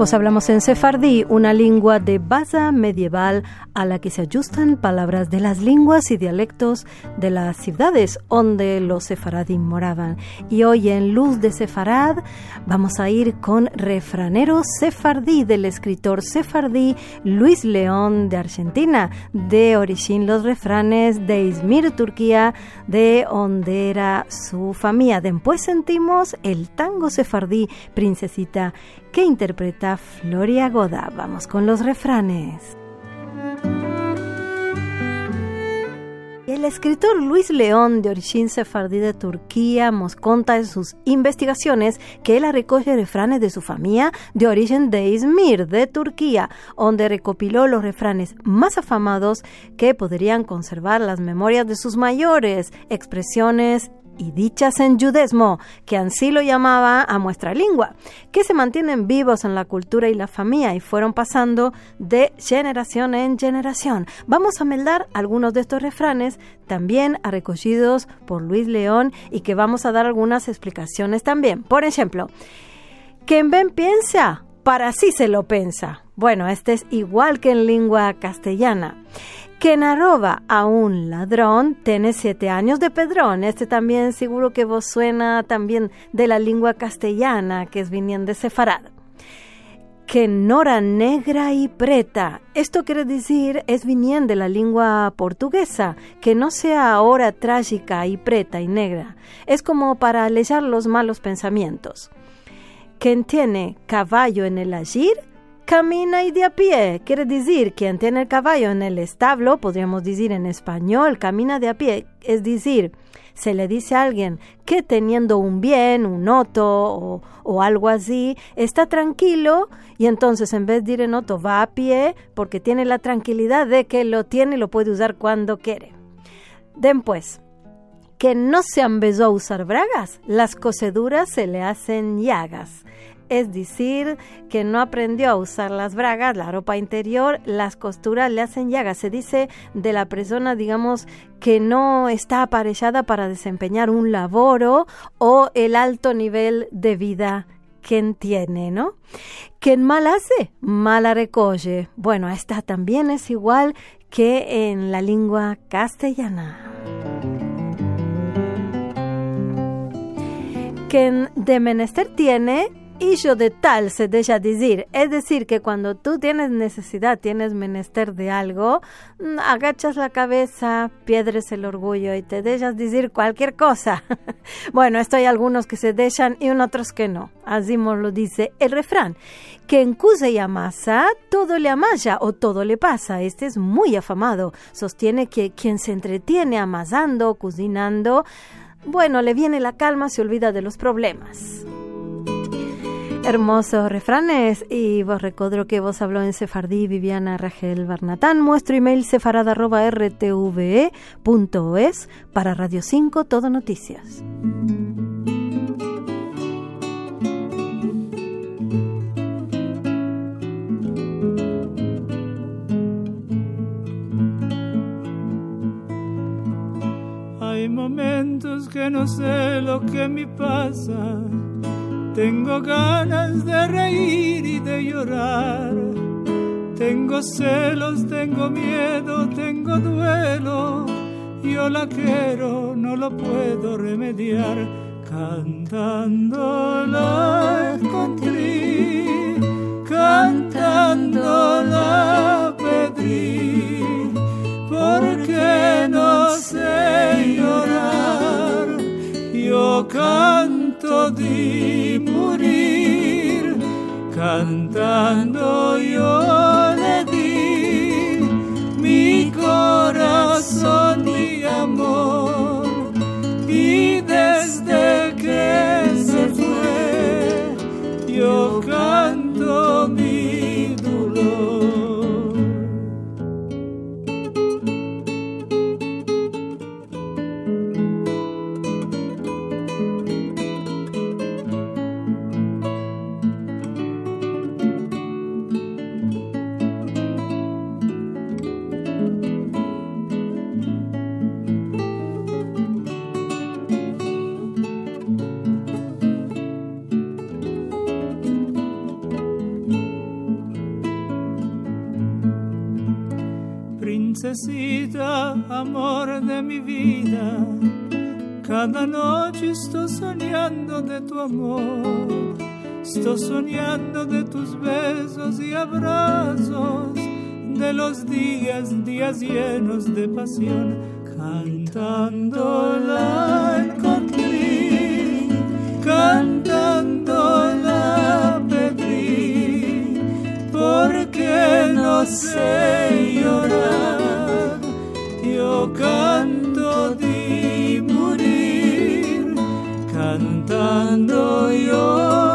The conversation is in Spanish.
Os hablamos en sefardí, una lengua de base medieval a la que se ajustan palabras de las lenguas y dialectos de las ciudades donde los sefaradim moraban. Y hoy en Luz de Sefarad vamos a ir con Refranero Sefardí del escritor sefardí Luis León de Argentina, de origen los refranes de Izmir, Turquía, de donde era su familia. Después sentimos el tango sefardí, Princesita que interpreta Floria Goda. Vamos con los refranes. El escritor Luis León, de origen sefardí de Turquía, nos cuenta en sus investigaciones que él recoge refranes de su familia de origen de Izmir, de Turquía, donde recopiló los refranes más afamados que podrían conservar las memorias de sus mayores, expresiones y dichas en judesmo, que así lo llamaba a nuestra lengua, que se mantienen vivos en la cultura y la familia y fueron pasando de generación en generación. Vamos a meldar algunos de estos refranes, también recogidos por Luis León, y que vamos a dar algunas explicaciones también. Por ejemplo, quien ven piensa, para sí se lo piensa. Bueno, este es igual que en lengua castellana. Quien arroba a un ladrón tiene siete años de pedrón. Este también seguro que vos suena también de la lengua castellana, que es viniendo de Sefarad. Que nora negra y preta. Esto quiere decir, es viniendo de la lengua portuguesa, que no sea ahora trágica y preta y negra. Es como para alejar los malos pensamientos. Quien tiene caballo en el agir, camina y de a pie. Quiere decir, quien tiene el caballo en el establo, podríamos decir en español, camina de a pie. Es decir, se le dice a alguien que teniendo un bien, un noto o, algo así, está tranquilo y entonces en vez de ir en noto va a pie porque tiene la tranquilidad de que lo tiene y lo puede usar cuando quiere. Después, que no se empezó a usar bragas, las coseduras se le hacen llagas es decir, que no aprendió a usar las bragas, la ropa interior, las costuras le hacen llagas. Se dice de la persona, digamos, que no está aparejada para desempeñar un laboro o el alto nivel de vida que tiene, ¿no? Quien mal hace, mala recoge. Bueno, esta también es igual que en la lengua castellana. Quien de menester tiene, y yo de tal se deja decir. Es decir, que cuando tú tienes necesidad, tienes menester de algo, agachas la cabeza, piedres el orgullo y te dejas decir cualquier cosa. bueno, esto hay algunos que se dejan y otros que no. Así lo dice el refrán. Que en cuse y amasa, todo le amaya o todo le pasa. Este es muy afamado. Sostiene que quien se entretiene amasando, cocinando, bueno, le viene la calma, se olvida de los problemas hermosos refranes y vos recuerdo que vos habló en sefardí Viviana Rachel Barnatán. Nuestro email sefarad.rtve.es para Radio 5 Todo Noticias. Que no sé lo que me pasa tengo ganas de reír y de llorar. Tengo celos, tengo miedo, tengo duelo. Yo la quiero, no lo puedo remediar. Cantando Yo canto di morir, cantando yo le di mi corazón, amor de mi vida. Cada noche estoy soñando de tu amor. Estoy soñando de tus besos y abrazos, de los días, días llenos de pasión. Cantando la encontré, cantando la pedí, porque no sé llorar. Canto de morir, cantando yo